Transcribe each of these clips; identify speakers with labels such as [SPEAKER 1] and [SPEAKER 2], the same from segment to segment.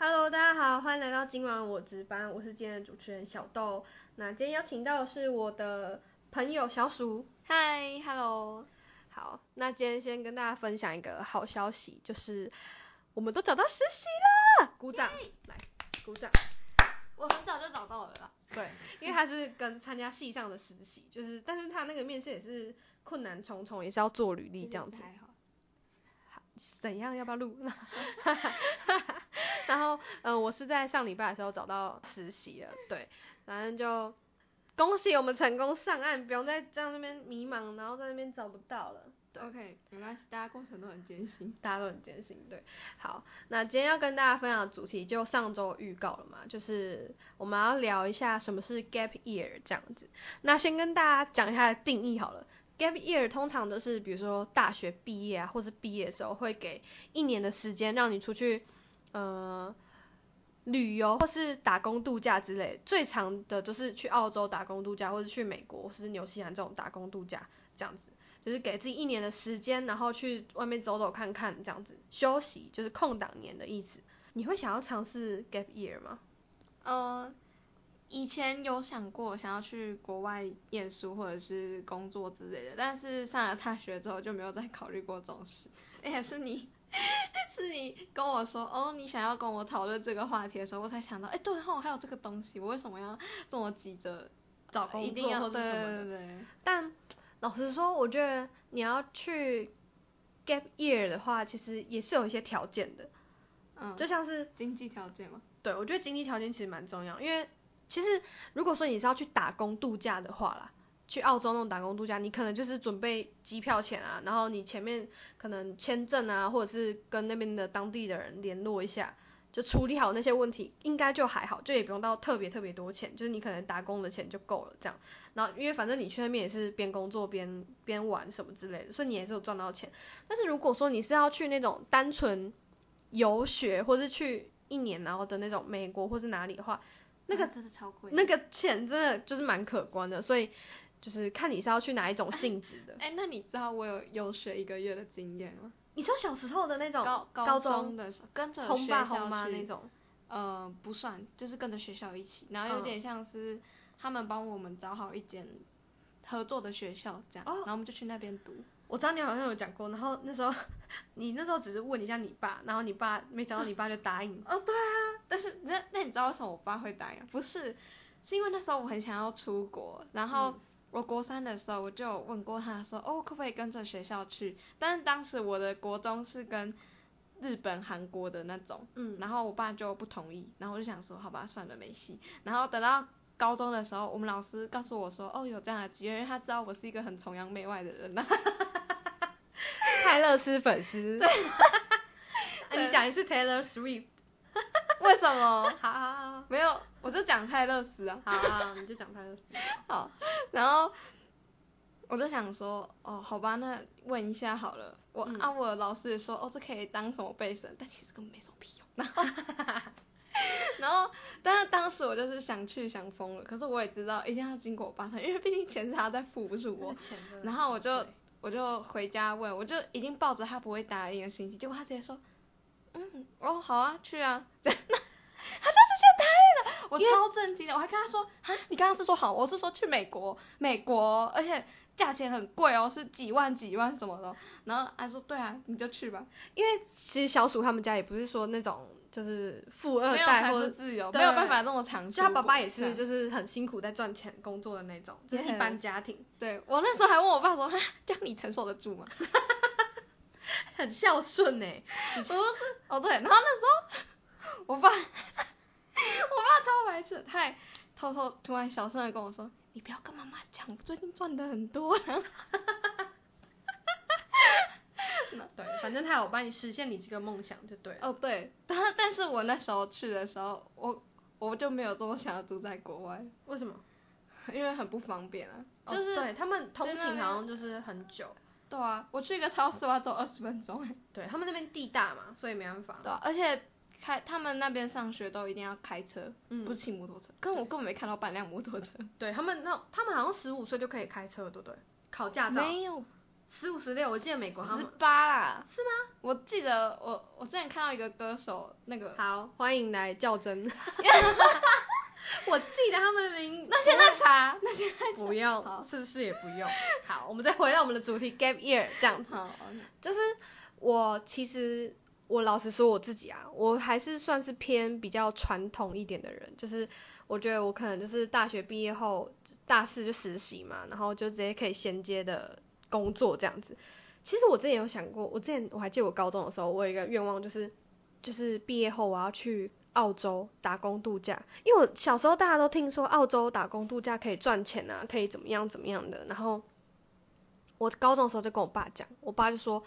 [SPEAKER 1] Hello，大家好，欢迎来到今晚我值班，我是今天的主持人小豆。那今天邀请到的是我的朋友小鼠。
[SPEAKER 2] 嗨，Hello。
[SPEAKER 1] 好，那今天先跟大家分享一个好消息，就是我们都找到实习了，鼓掌，来，鼓掌。
[SPEAKER 2] 我很早就找到了啦。
[SPEAKER 1] 对，因为他是跟参加系上的实习，就是，但是他那个面试也是困难重重，也是要做履历这样子。怎样？要不要录？然后，嗯、我是在上礼拜的时候找到实习了，对，反正就恭喜我们成功上岸，不用再这样那边迷茫，然后在那边找不到了。对
[SPEAKER 2] OK，没关系，大家过程都很艰辛。
[SPEAKER 1] 大家都很艰辛，对。好，那今天要跟大家分享的主题就上周预告了嘛，就是我们要聊一下什么是 gap year 这样子。那先跟大家讲一下定义好了。gap year 通常都是比如说大学毕业啊，或是毕业的时候会给一年的时间让你出去呃旅游或是打工度假之类，最长的就是去澳洲打工度假，或是去美国或是纽西兰这种打工度假这样子。就是给自己一年的时间，然后去外面走走看看，这样子休息，就是空档年的意思。你会想要尝试 gap year 吗？
[SPEAKER 2] 呃，以前有想过想要去国外念书或者是工作之类的，但是上了大学之后就没有再考虑过这种事。而且是你，是你跟我说哦，你想要跟我讨论这个话题的时候，我才想到，哎、对吼，还有这个东西，我为什么要这么急着
[SPEAKER 1] 找工
[SPEAKER 2] 一定要
[SPEAKER 1] 作或
[SPEAKER 2] 对？对对。
[SPEAKER 1] 但老实说，我觉得你要去 gap year 的话，其实也是有一些条件的，
[SPEAKER 2] 嗯，
[SPEAKER 1] 就像是
[SPEAKER 2] 经济条件嘛。
[SPEAKER 1] 对我觉得经济条件其实蛮重要，因为其实如果说你是要去打工度假的话啦，去澳洲那种打工度假，你可能就是准备机票钱啊，然后你前面可能签证啊，或者是跟那边的当地的人联络一下，就处理好那些问题，应该就还好，就也不用到特别特别多钱，就是你可能打工的钱就够了这样。然后因为反正你去那边也是边工作边边玩什么之类的，所以你也是有赚到钱。但是如果说你是要去那种单纯游学，或是去一年然后的那种美国或是哪里的话，那个
[SPEAKER 2] 啊真的超贵。
[SPEAKER 1] 那个钱真的就是蛮可观的，所以就是看你是要去哪一种性质的。
[SPEAKER 2] 哎、那你知道我有游学一个月的经验吗？
[SPEAKER 1] 你说小时候的那种
[SPEAKER 2] 高
[SPEAKER 1] 高
[SPEAKER 2] 中的时候跟着
[SPEAKER 1] 红
[SPEAKER 2] 学校
[SPEAKER 1] 爸红妈
[SPEAKER 2] 去
[SPEAKER 1] 那种，
[SPEAKER 2] 呃，不算，就是跟着学校一起，然后有
[SPEAKER 1] 嗯
[SPEAKER 2] 点像是他们帮我们找好一间合作的学校这样，
[SPEAKER 1] 哦
[SPEAKER 2] 然后我们就去那边读。
[SPEAKER 1] 我知道你好像有讲过，然后那时候 你那时候只是问一下你爸，然后你爸没想到你爸就答应。
[SPEAKER 2] 哦，对啊，但是那那你知道为什么我爸会答应？不是，是因为那时候我很想要出国，然后
[SPEAKER 1] 嗯
[SPEAKER 2] 我国三的时候我就有问过他说，哦，可不可以跟着学校去？但是当时我的国中是跟日本、韩国的那种，
[SPEAKER 1] 嗯，
[SPEAKER 2] 然后我爸就不同意，然后我就想说，好吧，算了，没戏。然后等到高中的时候，我们老师告诉我说，哦，有这样的机会，因为他知道我是一个很崇洋媚外的人呐、
[SPEAKER 1] 泰勒斯粉丝。对。啊，
[SPEAKER 2] 对
[SPEAKER 1] 你讲一次 Taylor Swift。
[SPEAKER 2] 为什么？
[SPEAKER 1] 好好好
[SPEAKER 2] 没有，我就讲泰勒斯啊。
[SPEAKER 1] 好好，你就讲泰勒斯。
[SPEAKER 2] 好，然后我就想说，哦，好吧，那问一下好了。我、
[SPEAKER 1] 嗯
[SPEAKER 2] 啊，我老师也说，哦，这可以当什么备审，但其实根本没什么屁用。然后，然后，但是当时我就是想去想疯了，可是我也知道一定要经过我爸他，因为毕竟钱是他在付，不是我。然后我就我就回家问，我就已经抱着他不会答应的心情，结果他直接说，嗯，哦，好啊，去啊，他就直接答应了，我超震惊的，我还跟他说，哈，你刚刚是说好，我是说去美国，美国，而且价钱很贵哦，是几万几万什么的，然后他说，对啊，你就去吧，
[SPEAKER 1] 因为其实小鼠他们家也不是说那种就是富二代或者
[SPEAKER 2] 自由，
[SPEAKER 1] 对
[SPEAKER 2] 没有办法那么长
[SPEAKER 1] 就他爸爸也是，就是很辛苦在赚钱工作的那种，就是一般家庭，
[SPEAKER 2] 对我那时候还问我爸说，哈，这样你承受得住吗？
[SPEAKER 1] 很孝顺呢。
[SPEAKER 2] 我说是哦对，然后那时候我爸，我爸超白痴，他还偷偷突然小声的跟我说，你不要跟妈妈讲，我最近赚的很多。
[SPEAKER 1] 对，反正他有帮你实现你这个梦想就对了。
[SPEAKER 2] 哦对，但但是我那时候去的时候，我我就没有这么想要住在国外，
[SPEAKER 1] 为什么？
[SPEAKER 2] 因为很不方便啊。
[SPEAKER 1] 哦
[SPEAKER 2] 就是、
[SPEAKER 1] 对他们通勤好像就是很久，
[SPEAKER 2] 对啊，我去一个超市我要走二十分钟哎。
[SPEAKER 1] 对他们那边地大嘛，所以没办法。
[SPEAKER 2] 对啊，而且开他们那边上学都一定要开车，
[SPEAKER 1] 嗯
[SPEAKER 2] 不是骑摩托车，跟我根本没看到半辆摩托车。
[SPEAKER 1] 对他们那他们好像十五岁就可以开车，对不对？考驾照。
[SPEAKER 2] 没有
[SPEAKER 1] 十五十六，我记得美国他
[SPEAKER 2] 十
[SPEAKER 1] 们
[SPEAKER 2] 八啦。
[SPEAKER 1] 是吗？
[SPEAKER 2] 我记得我我之前看到一个歌手，那个
[SPEAKER 1] 好，欢迎来较真。我记得他们名，
[SPEAKER 2] 那现在查，那现在
[SPEAKER 1] 不用，是不是也不用？好，我们再回到我们的主题 gap year 这样子。
[SPEAKER 2] 好，
[SPEAKER 1] 就是我其实我老实说我自己啊，我还是算是偏比较传统一点的人，就是我觉得我可能就是大学毕业后大四就实习嘛，然后就直接可以衔接的工作这样子。其实我之前有想过，我之前我还记得我高中的时候，我有一个愿望就是就是毕业后我要去澳洲打工度假，因为我小时候大家都听说澳洲打工度假可以赚钱啊，可以怎么样怎么样的，然后我高中的时候就跟我爸讲，我爸就说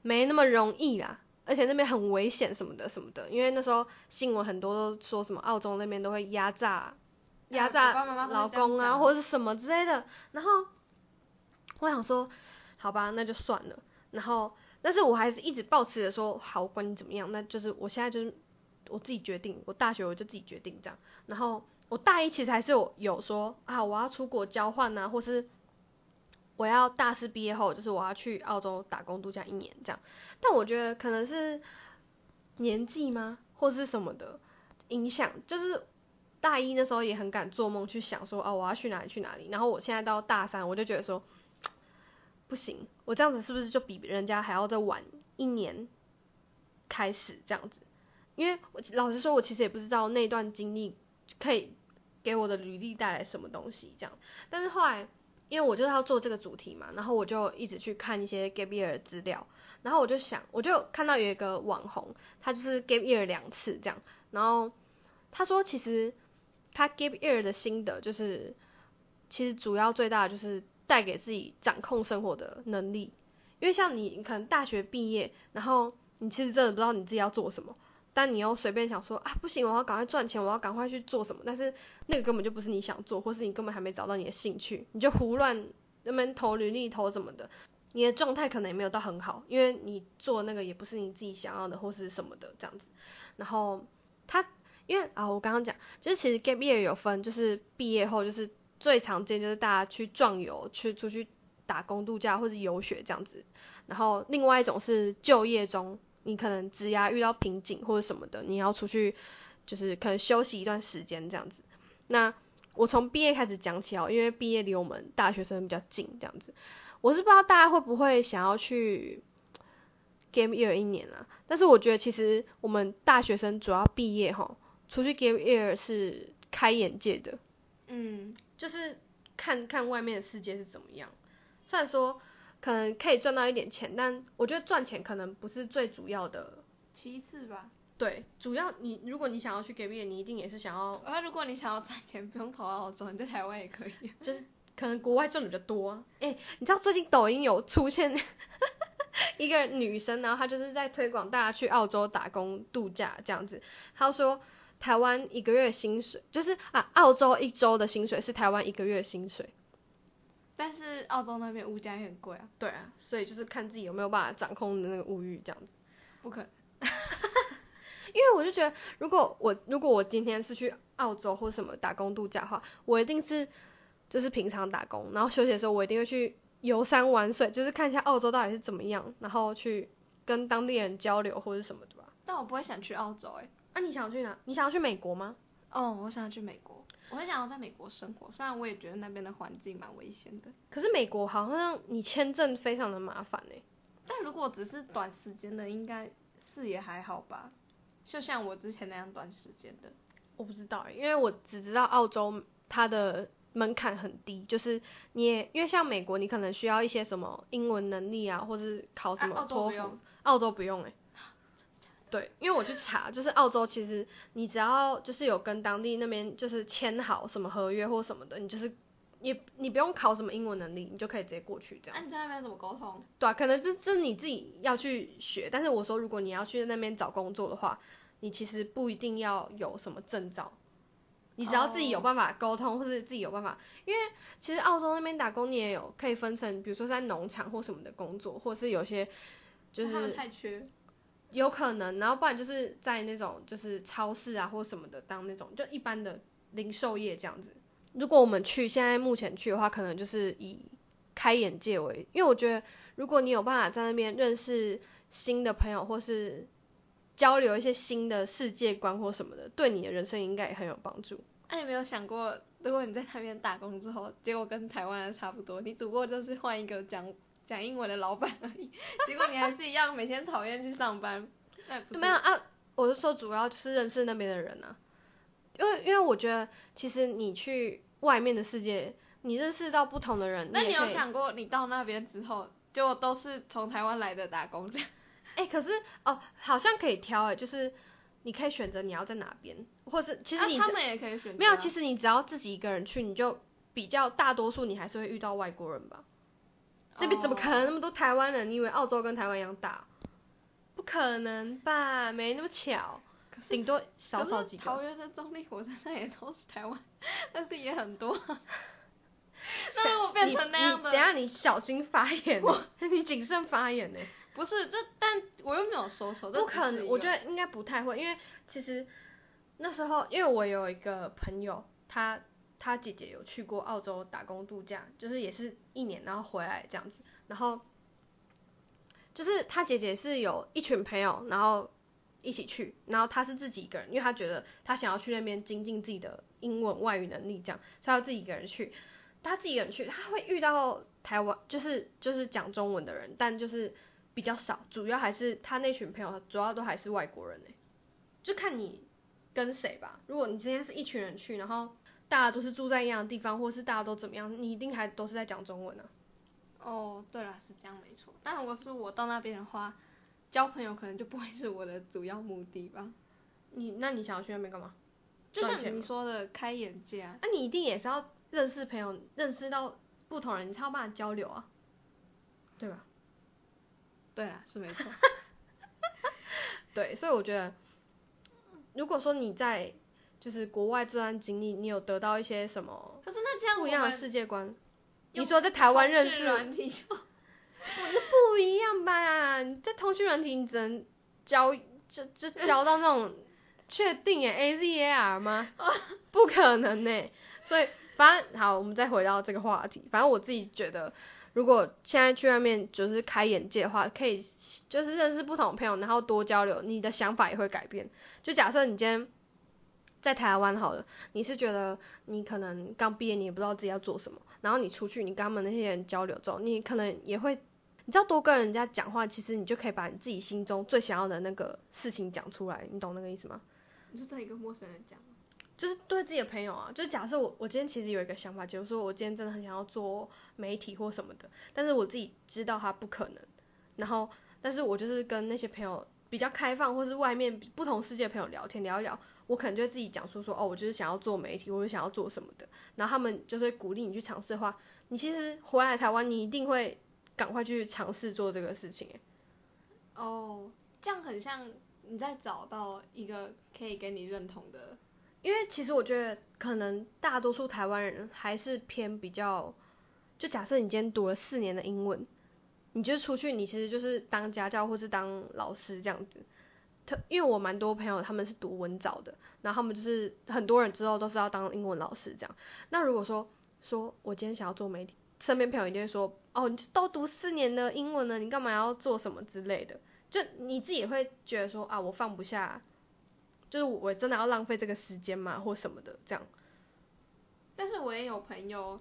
[SPEAKER 1] 没那么容易啦，而且那边很危险什么的什么的，因为那时候新闻很多都说什么澳洲那边都会压榨压榨老公啊或者是什么之类的，然后我想说好吧，那就算了，然后但是我还是一直抱持着说好，管你怎么样，那就是我现在就是我自己决定，我大学我就自己决定这样，然后我大一其实还是有有说啊，我要出国交换啊，或是我要大四毕业后，就是我要去澳洲打工度假一年这样。但我觉得可能是年纪吗，或是什么的影响，就是大一那时候也很敢做梦去想说，哦，我要去哪里去哪里。然后我现在到大三，我就觉得说，不行，我这样子是不是就比人家还要再晚一年开始这样子？因为我老实说，我其实也不知道那段经历可以给我的履历带来什么东西这样。但是后来，因为我就是要做这个主题嘛，然后我就一直去看一些 gap year 的资料，然后我就想，我就看到有一个网红，他就是 gap year 两次这样，然后他说其实他 gap year 的心得就是，其实主要最大的就是带给自己掌控生活的能力，因为像你可能大学毕业，然后你其实真的不知道你自己要做什么。但你又随便想说啊，不行，我要赶快赚钱，我要赶快去做什么，但是那个根本就不是你想做，或是你根本还没找到你的兴趣，你就胡乱那边投履历投什么的，你的状态可能也没有到很好，因为你做那个也不是你自己想要的，或是什么的这样子。然后他因为啊，我刚刚讲，就是其实 gap year 有分，就是毕业后就是最常见就是大家去壮游，去出去打工度假或是游学这样子。然后另外一种是就业中，你可能职涯遇到瓶颈或者什么的，你要出去就是可能休息一段时间这样子。那我从毕业开始讲起哦，因为毕业离我们大学生比较近这样子。我是不知道大家会不会想要去 game year 一年啊，但是我觉得其实我们大学生主要毕业哈，出去 game year 是开眼界的，
[SPEAKER 2] 嗯，
[SPEAKER 1] 就是看看外面的世界是怎么样。虽然说可能可以赚到一点钱，但我觉得赚钱可能不是最主要的。
[SPEAKER 2] 其次吧。
[SPEAKER 1] 对，主要你如果你想要去 year，你一定也是想要，
[SPEAKER 2] 那如果你想要赚钱，不用跑到澳洲，你在台湾也可以。
[SPEAKER 1] 就是可能国外赚的比较多啊。诶、你知道最近抖音有出现 一个女生，然后她就是在推广大家去澳洲打工度假这样子。她说台湾一个月薪水，就是啊，澳洲一周的薪水是台湾一个月薪水。
[SPEAKER 2] 但是澳洲那边物价也很贵啊，
[SPEAKER 1] 对啊，所以就是看自己有没有办法掌控的那个物欲这样子。
[SPEAKER 2] 不可能。
[SPEAKER 1] 因为我就觉得，如果我如果我今天是去澳洲或什么打工度假的话，我一定是就是平常打工，然后休息的时候我一定会去游山玩水，就是看一下澳洲到底是怎么样，然后去跟当地人交流或者什么的吧。
[SPEAKER 2] 但我不会想去澳洲诶、
[SPEAKER 1] 啊，你想去哪？你想要去美国吗？
[SPEAKER 2] 哦，我想要去美国，我很想要在美国生活，虽然我也觉得那边的环境蛮危险的。
[SPEAKER 1] 可是美国好像你签证非常的麻烦欸诶、
[SPEAKER 2] 但如果只是短时间的，应该是也还好吧。就像我之前那样短时间的，
[SPEAKER 1] 我不知道欸，因为我只知道澳洲它的门槛很低，就是你也因为像美国，你可能需要一些什么英文能力啊，或是考什
[SPEAKER 2] 啊澳洲
[SPEAKER 1] 么托福，
[SPEAKER 2] 不用
[SPEAKER 1] 澳洲不用哎、对，因为我去查，就是澳洲其实你只要就是有跟当地那边就是签好什么合约或什么的，你就是你你不用考什么英文能力，你就可以直接过去这样。
[SPEAKER 2] 那、你在那边怎么沟通？
[SPEAKER 1] 对啊，可能这这你自己要去学，但是我说如果你要去那边找工作的话，你其实不一定要有什么证照，你只要自己有
[SPEAKER 2] 哦
[SPEAKER 1] 办法沟通，或是自己有办法，因为其实澳洲那边打工你也有可以分成，比如说在农场或什么的工作，或是有些就是
[SPEAKER 2] 太缺。
[SPEAKER 1] 有可能，然后不然就是在那种就是超市啊或什么的当那种就一般的零售业这样子。如果我们去现在目前去的话，可能就是以开眼界为，因为我觉得如果你有办法在那边认识新的朋友，或是交流一些新的世界观或什么的，对你的人生应该也很有帮助。
[SPEAKER 2] 那你没有想过，如果你在那边打工之后，结果跟台湾的差不多，你只不过就是换一个讲讲英文的老板而已，结果你还是一样每天讨厌去上班。
[SPEAKER 1] 没有啊，我是说主要是认识那边的人啊，因为因为我觉得其实你去外面的世界，你认识到不同的人。
[SPEAKER 2] 那你有想过，你到那边之后，就都是从台湾来的打工这样？
[SPEAKER 1] 哎，可是哦，好像可以挑哎，就是你可以选择你要在哪边，或是其实你
[SPEAKER 2] 他们也可以选择。
[SPEAKER 1] 没有，其实你只要自己一个人去，你就比较大多数你还是会遇到外国人吧。这边怎么可能那么多台湾人？你以为澳洲跟台湾一样大？不可能吧，没那么巧，顶多少少几个。
[SPEAKER 2] 桃园的中立火车站也都是台湾，但是也很多。那如果变成那样的，
[SPEAKER 1] 等下你小心发言，你谨慎发言呢。
[SPEAKER 2] 不是，这但我又没有说错。
[SPEAKER 1] 不可能，我觉得应该不太会，因为其实那时候，因为我有一个朋友，他他姐姐有去过澳洲打工度假，就是也是一年，然后回来这样子，然后。就是他姐姐是有一群朋友，然后一起去，然后他是自己一个人，因为他觉得他想要去那边精进自己的英文外语能力，这样，所以他自己一个人去。他自己一个人去，他会遇到台湾，就是就是讲中文的人，但就是比较少，主要还是他那群朋友，主要都还是外国人哎，就看你跟谁吧。如果你今天是一群人去，然后大家都是住在一样的地方，或是大家都怎么样，你一定还都是在讲中文呢。
[SPEAKER 2] 哦，对了，是这样没错。但如果是我到那边的话，交朋友可能就不会是我的主要目的吧。
[SPEAKER 1] 你那你想要去那边干嘛？
[SPEAKER 2] 就像你说的，开眼界啊。
[SPEAKER 1] 那你一定也是要认识朋友，认识到不同人，你才有办法交流啊，对吧？
[SPEAKER 2] 对啊，是没错。
[SPEAKER 1] 对，所以我觉得，如果说你在就是国外这段经历，你有得到一些什么？
[SPEAKER 2] 可是那这样
[SPEAKER 1] 不一样的世界观。你说在台湾认识，那 不一样吧？你在通讯软体你只能交，就就交到那种确定诶，A Z A R 吗？不可能呢。所以反正好，我们再回到这个话题。反正我自己觉得，如果现在去外面就是开眼界的话，可以就是认识不同的朋友，然后多交流，你的想法也会改变。就假设你今天。在台湾好了，你是觉得你可能刚毕业，你也不知道自己要做什么，然后你出去，你跟他们那些人交流之后，你可能也会，你知道多跟人家讲话，其实你就可以把你自己心中最想要的那个事情讲出来，你懂那个意思吗？
[SPEAKER 2] 你就在一个陌生人讲
[SPEAKER 1] 就是对自己的朋友啊，就假设我我今天其实有一个想法，就是说我今天真的很想要做媒体或什么的，但是我自己知道它不可能，然后但是我就是跟那些朋友比较开放，或是外面不同世界的朋友聊天聊一聊。我可能就会自己讲述说，哦，我就是想要做媒体，或者想要做什么的。然后他们就是鼓励你去尝试的话，你其实回来台湾，你一定会赶快去尝试做这个事情。
[SPEAKER 2] 哦，这样很像你在找到一个可以跟你认同的。
[SPEAKER 1] 因为其实我觉得，可能大多数台湾人还是偏比较，就假设你今天读了四年的英文，你就出去，你其实就是当家教或是当老师这样子。他因为我蛮多朋友他们是读文藻的，然后他们就是很多人之后都是要当英文老师这样。那如果说说我今天想要做媒体，身边朋友一定会说，哦，你都读四年的英文了，你干嘛要做什么之类的？就你自己也会觉得说啊，我放不下，就是我真的要浪费这个时间吗，或什么的这样。
[SPEAKER 2] 但是我也有朋友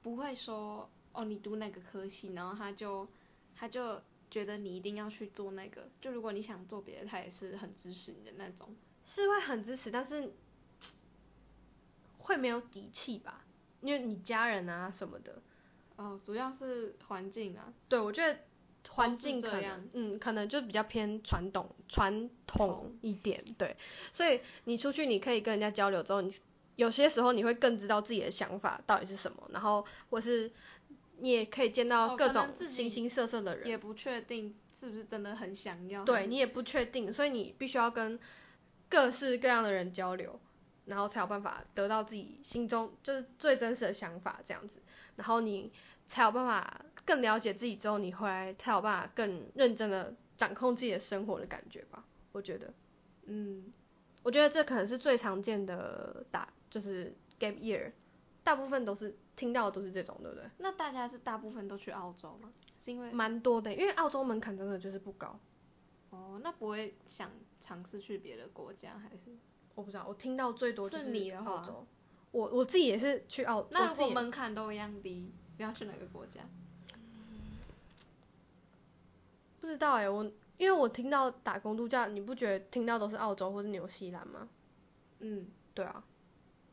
[SPEAKER 2] 不会说，哦，你读那个科系，然后他就他就。觉得你一定要去做那个，就如果你想做别的，他也是很支持你的那种。
[SPEAKER 1] 是会很支持，但是会没有底气吧？因为你家人啊什么的。
[SPEAKER 2] 哦，主要是环境啊。
[SPEAKER 1] 对，我觉得环境可能，嗯，可能就比较偏传统传统一点，对。所以你出去，你可以跟人家交流之后，你有些时候你会更知道自己的想法到底是什么，然后或是。你也可以见到各种形形色色的人，
[SPEAKER 2] 也不确定是不是真的很想要。
[SPEAKER 1] 对你也不确定，所以你必须要跟各式各样的人交流，然后才有办法得到自己心中就是最真实的想法这样子，然后你才有办法更了解自己之后，你回来才有办法更认真的掌控自己的生活的感觉吧。我觉得，嗯，我觉得这可能是最常见的打就是 gap year，大部分都是。听到的都是这种，对不对？
[SPEAKER 2] 那大家是大部分都去澳洲吗？是因为
[SPEAKER 1] 蛮多的，因为澳洲门槛真的就是不高。
[SPEAKER 2] 哦，那不会想尝试去别的国家还是？
[SPEAKER 1] 我不知道，我听到最多就是
[SPEAKER 2] 是你的话
[SPEAKER 1] 澳洲。我我自己也是去澳，
[SPEAKER 2] 那如果门槛都一样低，你要去哪个国家？
[SPEAKER 1] 不知道哎、我因为我听到打工度假，你不觉得听到都是澳洲或是纽西兰吗？
[SPEAKER 2] 嗯，
[SPEAKER 1] 对啊，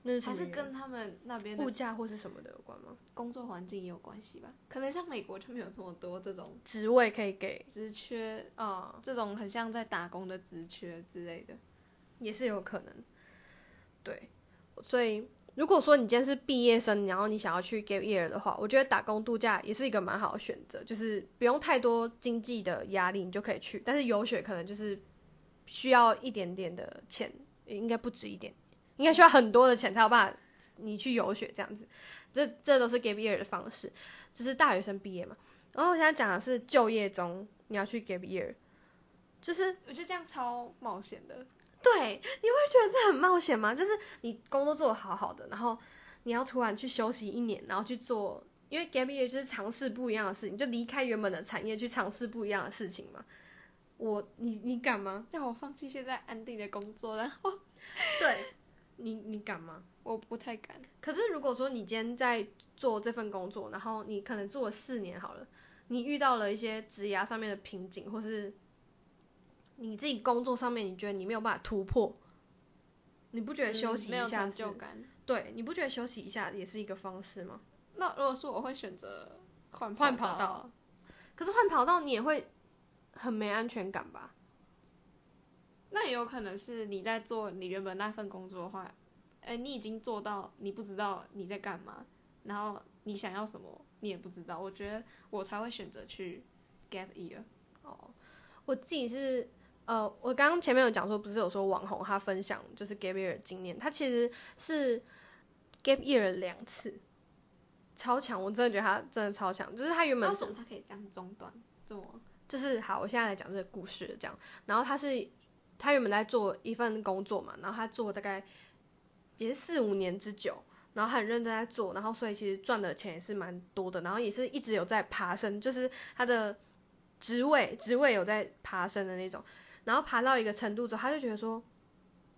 [SPEAKER 1] 那是什
[SPEAKER 2] 还是
[SPEAKER 1] 原因
[SPEAKER 2] 跟他们那边的
[SPEAKER 1] 物价或是什么的有关吗？
[SPEAKER 2] 工作环境也有关系吧？可能像美国就没有这么多这种
[SPEAKER 1] 职位可以给
[SPEAKER 2] 职缺，
[SPEAKER 1] 啊、
[SPEAKER 2] 这种很像在打工的职缺之类的。
[SPEAKER 1] 也是有可能。对，所以如果说你今天是毕业生，然后你想要去 gap year 的话，我觉得打工度假也是一个蛮好的选择，就是不用太多经济的压力，你就可以去。但是游学可能就是需要一点点的钱，应该不止一点，应该需要很多的钱才有办法你去游学这样子。这这都是 gap year 的方式，就是大学生毕业嘛。然后我现在讲的是就业中你要去 gap year，就是
[SPEAKER 2] 我觉得这样超冒险的。
[SPEAKER 1] 对，你会觉得这很冒险吗？就是你工作做的好好的，然后你要突然去休息一年，然后去做，因为 gap year 就是尝试不一样的事情，就离开原本的产业去尝试不一样的事情嘛。我你你敢吗？
[SPEAKER 2] 让我放弃现在安定的工作，然后
[SPEAKER 1] 对，你你敢吗？
[SPEAKER 2] 我不太敢。
[SPEAKER 1] 可是如果说你今天在做这份工作，然后你可能做了四年好了，你遇到了一些职涯上面的瓶颈，或是你自己工作上面你觉得你没有办法突破，你不觉得休息
[SPEAKER 2] 嗯没有
[SPEAKER 1] 一下
[SPEAKER 2] 就感。
[SPEAKER 1] 对，你不觉得休息一下也是一个方式吗？
[SPEAKER 2] 那如果是我会选择换
[SPEAKER 1] 换
[SPEAKER 2] 跑
[SPEAKER 1] 跑道，可是换跑道你也会很没安全感吧？
[SPEAKER 2] 那也有可能是你在做你原本那份工作的话，哎、你已经做到你不知道你在干嘛，然后你想要什么你也不知道，我觉得我才会选择去 gap year。
[SPEAKER 1] 哦，我自己是呃，我刚刚前面有讲说，不是有说网红他分享就是 gap year 的经验，他其实是 gap year 两次，超强，我真的觉得他真的超强，就是他原本是
[SPEAKER 2] 为什么他可以这样中断？怎么
[SPEAKER 1] 就是好，我现在来讲这个故事这样。然后他是他原本在做一份工作嘛，然后他做大概也是四五年之久，然后很认真在做，然后所以其实赚的钱也是蛮多的，然后也是一直有在爬升，就是他的职位职位有在爬升的那种，然后爬到一个程度之后，他就觉得说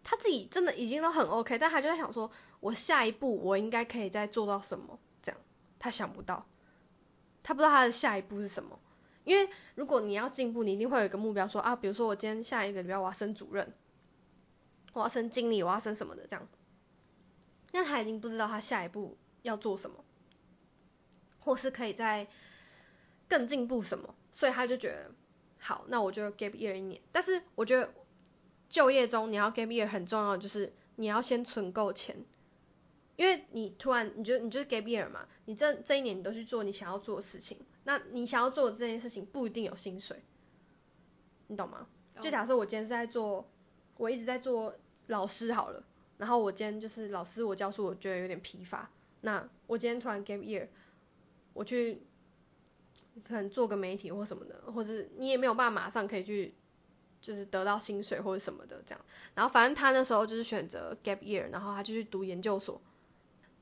[SPEAKER 1] 他自己真的已经都很 OK，但他就在想说，我下一步我应该可以再做到什么？这样他想不到，他不知道他的下一步是什么。因为如果你要进步，你一定会有一个目标说啊，比如说我今天下一个礼拜我要升主任，我要升经理，我要升什么的这样。那他已经不知道他下一步要做什么，或是可以在更进步什么，所以他就觉得好，那我就 gap year 一年。但是我觉得就业中你要 gap year 很重要就是你要先存够钱，因为你突然你就你就是 gap year 嘛，你这这一年你都去做你想要做的事情，那你想要做的这件事情不一定有薪水，你懂吗？就假设我今天是在做，我一直在做老师好了，然后我今天就是老师我教书我觉得有点疲乏，那我今天突然 gap year，我去可能做个媒体或什么的，或者是你也没有办法马上可以去就是得到薪水或者什么的这样，然后反正他那时候就是选择 gap year，然后他就去读研究所，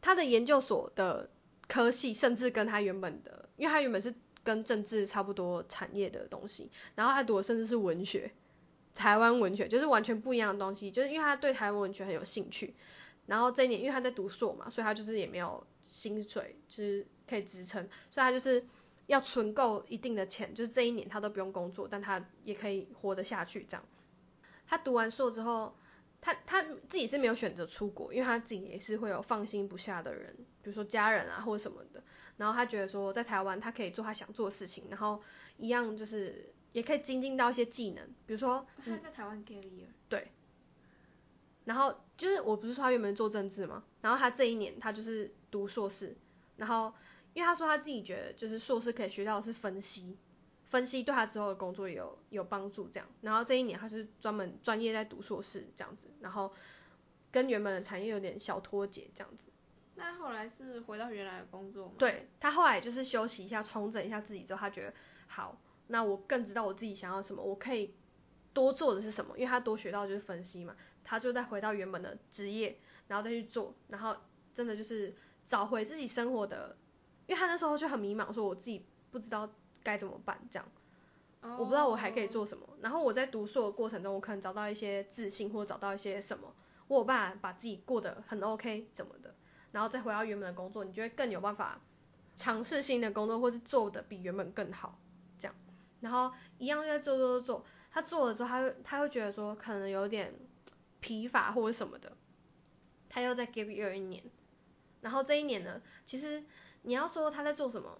[SPEAKER 1] 他的研究所的科系甚至跟他原本的，因为他原本是跟政治差不多产业的东西，然后他读的甚至是文学，台湾文学就是完全不一样的东西，就是因为他对台湾文学很有兴趣，然后这一年因为他在读硕嘛，所以他就是也没有薪水，就是可以支撑，所以他就是要存够一定的钱，就是这一年他都不用工作，但他也可以活得下去这样。他读完硕之后，他他自己是没有选择出国，因为他自己也是会有放心不下的人，比如说家人啊或者什么的。然后他觉得说在台湾他可以做他想做的事情，然后一样就是也可以精进到一些技能，比如说
[SPEAKER 2] 他在台湾 gap year，
[SPEAKER 1] 然后就是我不是说他原本做政治嘛，然后他这一年他就是读硕士，然后因为他说他自己觉得就是硕士可以学到的是分析，分析对他之后的工作也有有帮助这样，然后这一年他是专门专业在读硕士这样子，然后跟原本的产业有点小脱节这样子。
[SPEAKER 2] 那后来是回到原来的工作吗？，
[SPEAKER 1] 对他后来就是休息一下，重整一下自己之后，他觉得好，那我更知道我自己想要什么，我可以多做的是什么，因为他多学到就是分析嘛，他就再回到原本的职业，然后再去做，然后真的就是找回自己生活的，因为他那时候就很迷茫，说我自己不知道该怎么办这样。我不知道我还可以做什么。然后我在读书的过程中，我可能找到一些自信，或找到一些什么，我有办法把自己过得很 OK 怎么的，然后再回到原本的工作，你就会更有办法尝试新的工作，或是做的比原本更好这样。然后一样在做做做做，他做了之后，他会他会觉得说可能有点疲乏或者什么的，他又在 give year 一年。然后这一年呢，其实你要说他在做什么？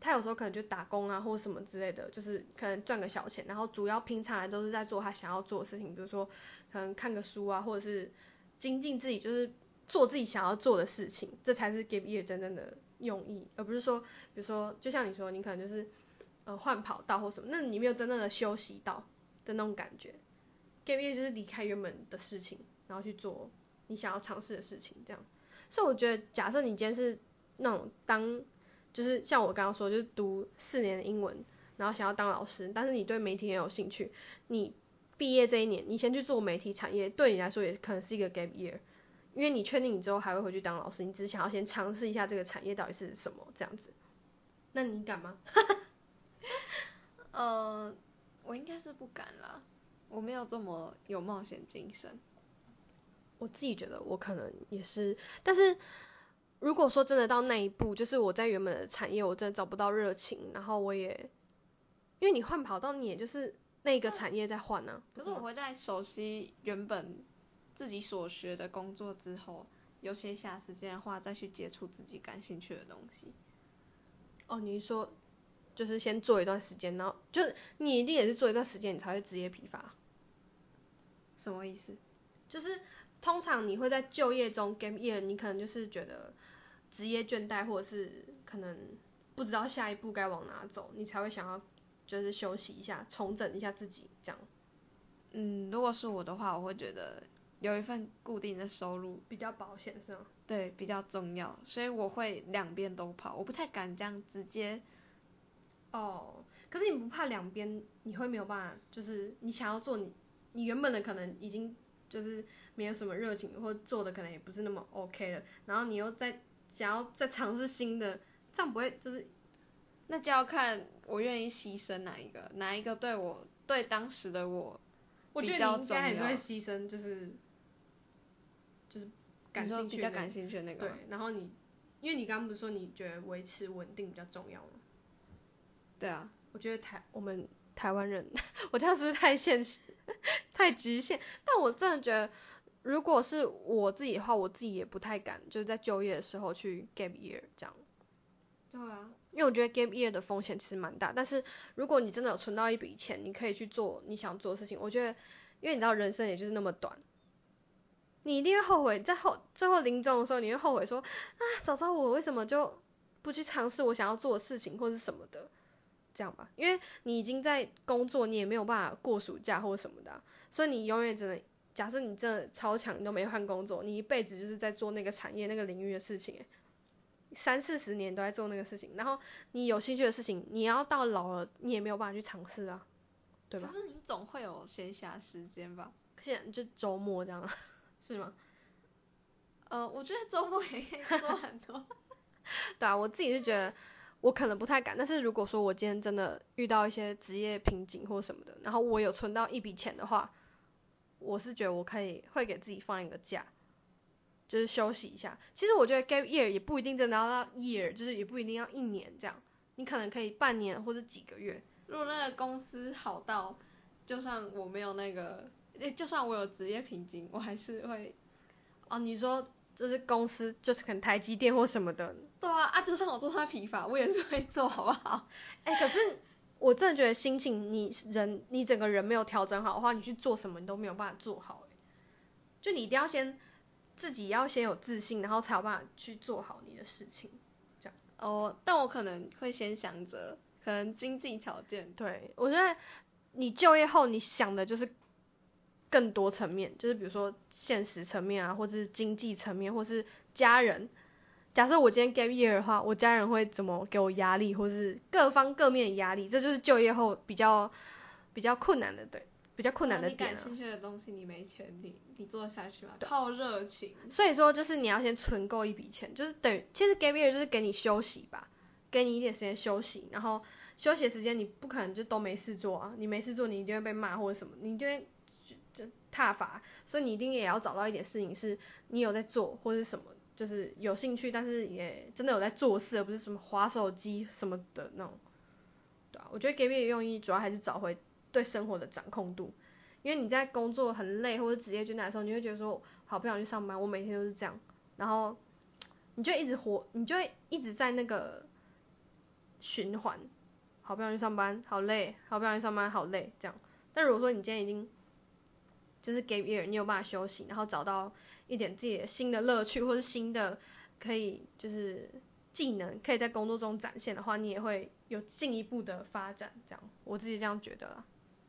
[SPEAKER 1] 他有时候可能就打工啊，或什么之类的，就是可能赚个小钱，然后主要平常来都是在做他想要做的事情，比如说可能看个书啊，或者是精进自己，就是做自己想要做的事情，这才是 give year 真正的用意，而不是说，比如说就像你说，你可能就是呃换跑道或什么，那你没有真正的休息到的那种感觉，give year 就是离开原本的事情，然后去做你想要尝试的事情，这样。所以我觉得，假设你今天是那种当就是像我刚刚说，就是读四年的英文，然后想要当老师，但是你对媒体很有兴趣，你毕业这一年，你先去做媒体产业，对你来说也可能是一个 gap year，因为你确定你之后还会回去当老师，你只是想要先尝试一下这个产业到底是什么这样子。那你敢吗？
[SPEAKER 2] 呃，我应该是不敢啦，我没有这么有冒险精神。
[SPEAKER 1] 我自己觉得我可能也是，但是。如果说真的到那一步，就是我在原本的产业，我真的找不到热情，然后我也，因为你换跑道，你也就是那个产业在换呢。
[SPEAKER 2] 可是我会在熟悉原本自己所学的工作之后，有些下时间的话，再去接触自己感兴趣的东西。
[SPEAKER 1] 哦，你说就是先做一段时间，然后就是你一定也是做一段时间，你才会职业疲乏。
[SPEAKER 2] 什么意思？
[SPEAKER 1] 就是。通常你会在就业中 game year，你可能就是觉得职业倦怠，或者是可能不知道下一步该往哪走，你才会想要就是休息一下，重整一下自己这样。
[SPEAKER 2] 嗯，如果是我的话，我会觉得有一份固定的收入
[SPEAKER 1] 比较保险，是吗？
[SPEAKER 2] 对，比较重要，所以我会两边都跑，我不太敢这样直接。
[SPEAKER 1] 哦，可是你不怕两边你会没有办法，就是你想要做你你原本的可能已经。就是没有什么热情，或做的可能也不是那么 OK 了，然后你又在想要再尝试新的，这样不会就是，
[SPEAKER 2] 那就要看我愿意牺牲哪一个，哪一个对我对当时的我，
[SPEAKER 1] 我觉得你应该还是会牺牲，就是就是感兴趣
[SPEAKER 2] 比较感兴趣的那个，
[SPEAKER 1] 对，然后你因为你刚刚不是说你觉得维持稳定比较重要吗？
[SPEAKER 2] 对啊，
[SPEAKER 1] 我觉得台我们台湾人，我这样是不是太现实？太局限，但我真的觉得，如果是我自己的话，我自己也不太敢，就是在就业的时候去 gap year 这样。
[SPEAKER 2] 对啊，
[SPEAKER 1] 因为我觉得 gap year 的风险其实蛮大，但是如果你真的有存到一笔钱，你可以去做你想做的事情。我觉得，因为你知道人生也就是那么短，你一定会后悔，在后最后临终的时候，你会后悔说，啊，早知道我为什么就不去尝试我想要做的事情或是什么的。这样吧，因为你已经在工作，你也没有办法过暑假或者什么的，所以你永远只能假设你真的超强，你都没换工作，你一辈子就是在做那个产业那个领域的事情，三四十年都在做那个事情，然后你有兴趣的事情，你要到老了，你也没有办法去尝试啊，对吧？
[SPEAKER 2] 可是你总会有闲暇时间吧？
[SPEAKER 1] 现在就周末这样，是吗？
[SPEAKER 2] 呃，我觉得周末也可以做很多，
[SPEAKER 1] 对啊，我自己是觉得。我可能不太敢，但是如果说我今天真的遇到一些职业瓶颈或什么的，然后我有存到一笔钱的话，我是觉得我可以会给自己放一个假，就是休息一下。其实我觉得 gap year 也不一定真的要到 year，就是也不一定要一年这样，你可能可以半年或者几个月。
[SPEAKER 2] 如果那个公司好到，就算我没有那个，就算我有职业瓶颈，我还是会，
[SPEAKER 1] 哦，你说。就是公司，就是可能台积电或什么的。
[SPEAKER 2] 对就算我做他疲乏，我也是会做，好不好？
[SPEAKER 1] 哎，可是我真的觉得心情，你人，你整个人没有调整好的话，你去做什么你都没有办法做好。就你一定要先自己要先有自信，然后才有办法去做好你的事情。这样。
[SPEAKER 2] 哦，但我可能会先想着，可能经济条件。
[SPEAKER 1] 对，我觉得你就业后，你想的就是。更多层面，就是比如说现实层面啊，或者是经济层面，或是家人。假设我今天 gap year 的话，我家人会怎么给我压力，或是各方各面的压力，这就是就业后比较比较困难的对比较困难的
[SPEAKER 2] 你
[SPEAKER 1] 点、啊。
[SPEAKER 2] 感兴趣的东西你没钱，你你做得下去吗？靠热情。
[SPEAKER 1] 所以说，就是你要先存够一笔钱，就是等于其实 gap year 就是给你休息吧，给你一点时间休息，然后休息的时间你不可能就都没事做啊，你没事做你一定会被骂或者什么，你就会就就踏伐，所以你一定也要找到一点事情是你有在做或者什么，就是有兴趣，但是也真的有在做事，而不是什么划手机什么的那种，对啊，我觉得 gap year 的用意主要还是找回对生活的掌控度。因为你在工作很累或者职业倦怠的时候，你会觉得说，好不想去上班，我每天都是这样，然后你就一直活，你就会一直在那个循环，好不想去上班，好累，好不想去上班，好累，这样。但如果说你今天已经就是 gap year，你有办法休息，然后找到一点自己的新的乐趣或是新的可以就是技能，可以在工作中展现的话，你也会有进一步的发展，这样，我自己这样觉得啦。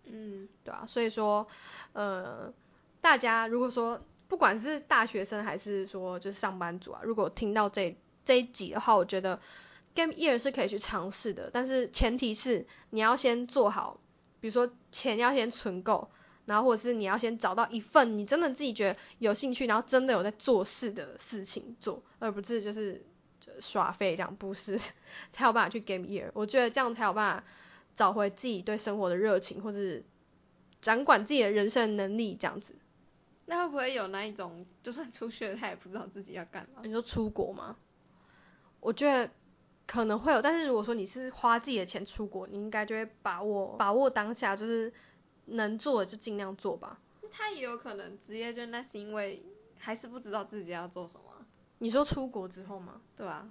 [SPEAKER 2] 嗯，
[SPEAKER 1] 对啊，所以说，呃，大家如果说不管是大学生还是说就是上班族啊，如果听到这这一集的话，我觉得 Game Year 是可以去尝试的，但是前提是你要先做好，比如说钱要先存够，然后或者是你要先找到一份你真的自己觉得有兴趣，然后真的有在做事的事情做，而不是就是就耍废这样，不是才有办法去 Game Year，我觉得这样才有办法。找回自己对生活的热情，或是掌管自己的人生能力，这样子。
[SPEAKER 2] 那会不会有那一种，就算出去了，他也不知道自己要干嘛？
[SPEAKER 1] 你说出国吗？我觉得可能会有，但是如果说你是花自己的钱出国，你应该就会把握把握当下，就是能做的就尽量做吧。
[SPEAKER 2] 他也有可能职业倦怠是因为还是不知道自己要做什么。
[SPEAKER 1] 你说出国之后吗？
[SPEAKER 2] 对吧。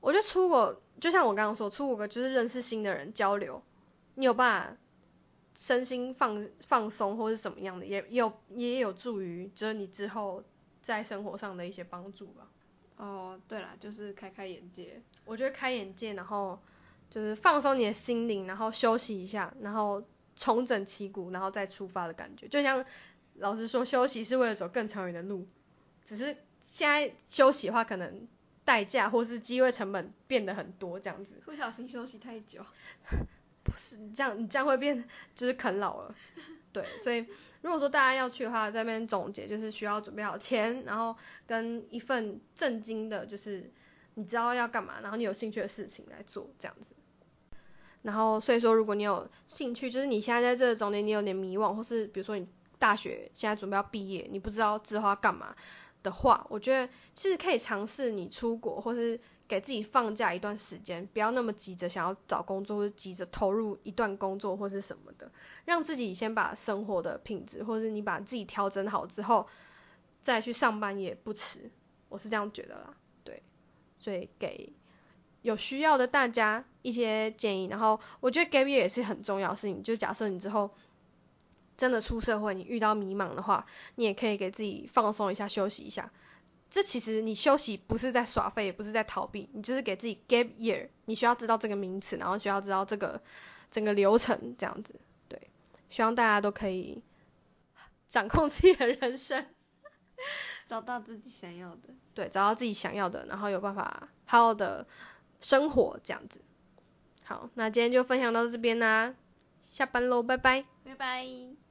[SPEAKER 1] 我觉得出国就像我刚刚说，出国就是认识新的人，交流，你有办法身心放放松或是什么样的，也也有也有助于就是你之后在生活上的一些帮助吧。
[SPEAKER 2] 哦，对啦，就是开开眼界。
[SPEAKER 1] 我觉得开眼界，然后就是放松你的心灵，然后休息一下，然后重整旗鼓，然后再出发的感觉。就像老实说，休息是为了走更长远的路，只是现在休息的话，可能。代价或是机会成本变得很多，这样子。
[SPEAKER 2] 不小心休息太久，
[SPEAKER 1] 不是你这样，你这样会变就是啃老了。对，所以如果说大家要去的话，在这边总结就是需要准备好钱，然后跟一份正经的，就是你知道要干嘛，然后你有兴趣的事情来做这样子。然后所以说，如果你有兴趣，就是你现在在这中间你有点迷惘，或是比如说你大学现在准备要毕业，你不知道之后要干嘛。的话，我觉得其实可以尝试你出国，或是给自己放假一段时间，不要那么急着想要找工作，或者急着投入一段工作或是什么的，让自己先把生活的品质，或者你把自己调整好之后，再去上班也不迟。我是这样觉得啦，对，所以给有需要的大家一些建议。然后我觉得 gap year 也是很重要的事情，就假设你之后。真的出社会，你遇到迷茫的话，你也可以给自己放松一下，休息一下。这其实你休息不是在耍废，也不是在逃避，你就是给自己 gap year。你需要知道这个名词，然后需要知道这个整个流程，这样子。对，希望大家都可以掌控自己的人生，
[SPEAKER 2] 找到自己想要的。
[SPEAKER 1] 对，找到自己想要的，然后有办法好好的生活，这样子。好，那今天就分享到这边啦，下班喽，拜拜，
[SPEAKER 2] 拜拜。